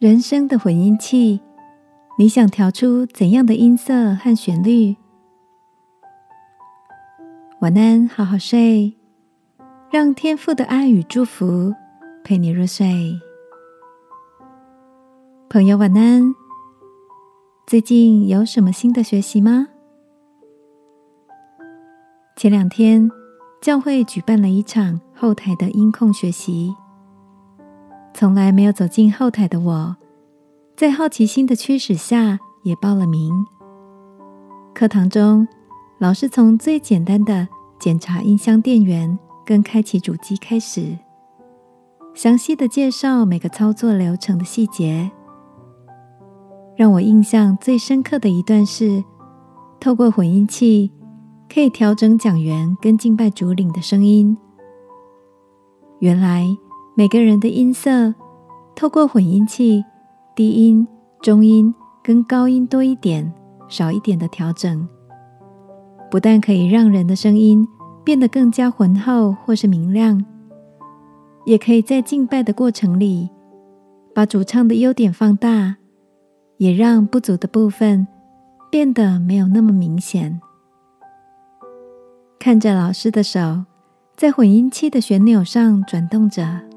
人生的混音器，你想调出怎样的音色和旋律？晚安，好好睡，让天父的爱与祝福陪你入睡。朋友，晚安。最近有什么新的学习吗？前两天，教会举办了一场后台的音控学习。从来没有走进后台的我，在好奇心的驱使下，也报了名。课堂中，老师从最简单的检查音箱电源跟开启主机开始，详细的介绍每个操作流程的细节。让我印象最深刻的一段是，透过混音器可以调整讲员跟敬拜主领的声音。原来。每个人的音色，透过混音器，低音、中音跟高音多一点、少一点的调整，不但可以让人的声音变得更加浑厚或是明亮，也可以在敬拜的过程里，把主唱的优点放大，也让不足的部分变得没有那么明显。看着老师的手在混音器的旋钮上转动着。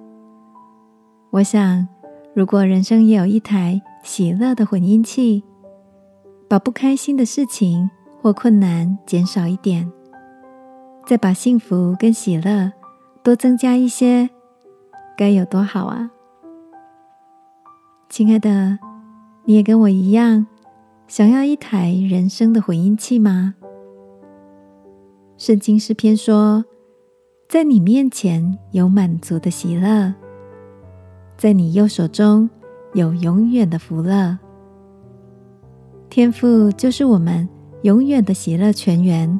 我想，如果人生也有一台喜乐的混音器，把不开心的事情或困难减少一点，再把幸福跟喜乐多增加一些，该有多好啊！亲爱的，你也跟我一样，想要一台人生的混音器吗？圣经诗篇说，在你面前有满足的喜乐。在你右手中有永远的福乐，天赋就是我们永远的喜乐泉源。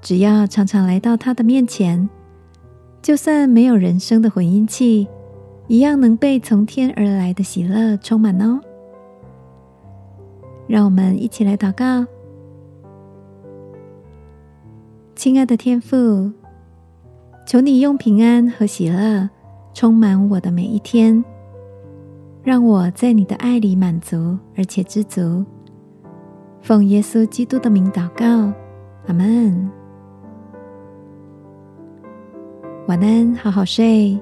只要常常来到他的面前，就算没有人生的混音器，一样能被从天而来的喜乐充满哦。让我们一起来祷告，亲爱的天父，求你用平安和喜乐。充满我的每一天，让我在你的爱里满足而且知足。奉耶稣基督的名祷告，阿门。晚安，好好睡。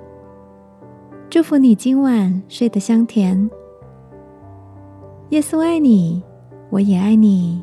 祝福你今晚睡得香甜。耶稣爱你，我也爱你。